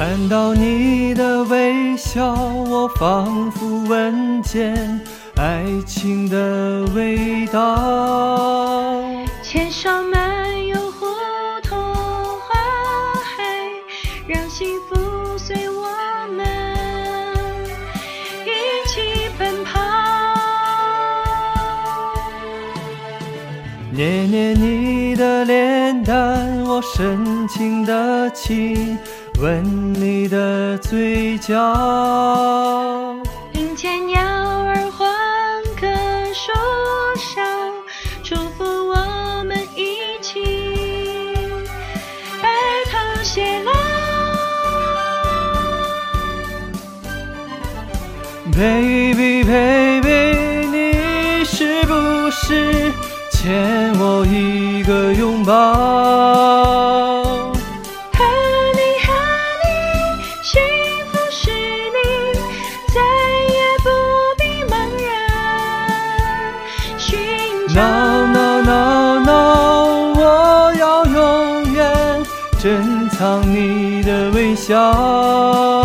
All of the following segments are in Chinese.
看到你的微笑，我仿佛闻见爱情的味道。牵手漫游胡同花海，让幸福随我们一起奔跑。捏捏你的脸蛋，我深情的亲吻你的嘴角。听见鸟儿欢歌说笑，祝福我们一起白头偕老。Baby baby，你是不是欠我一个拥抱？和你和你，幸福是你，再也不必茫然寻找。No no no no，我要永远珍藏你的微笑。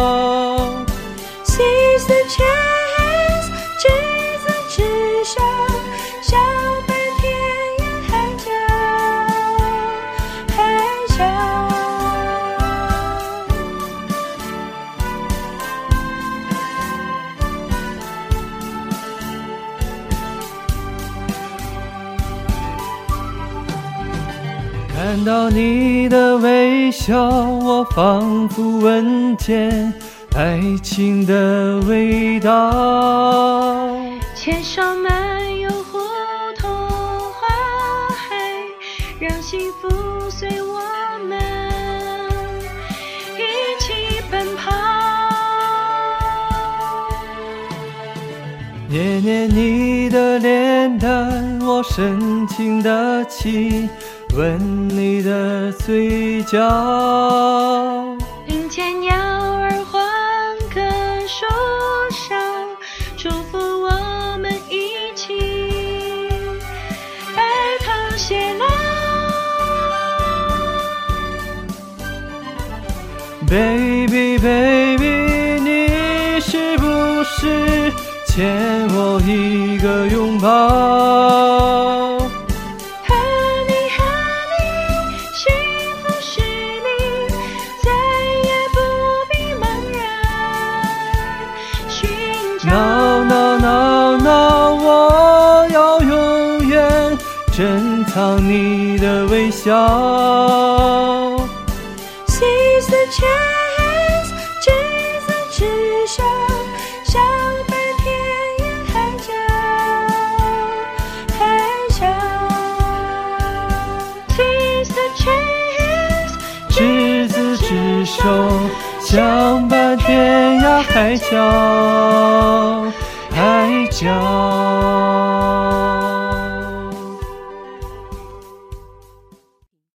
看到你的微笑，我仿佛闻见爱情的味道。牵手漫游胡同花海，让幸福随我们一起奔跑。捏捏你的脸蛋，我深情的亲吻你的嘴角。听见鸟儿欢歌树梢，祝福我们一起白头偕老。Baby baby，你是不是欠我一个拥抱？No no no no，我要永远珍藏你的微笑。手，相伴天涯海角，海角。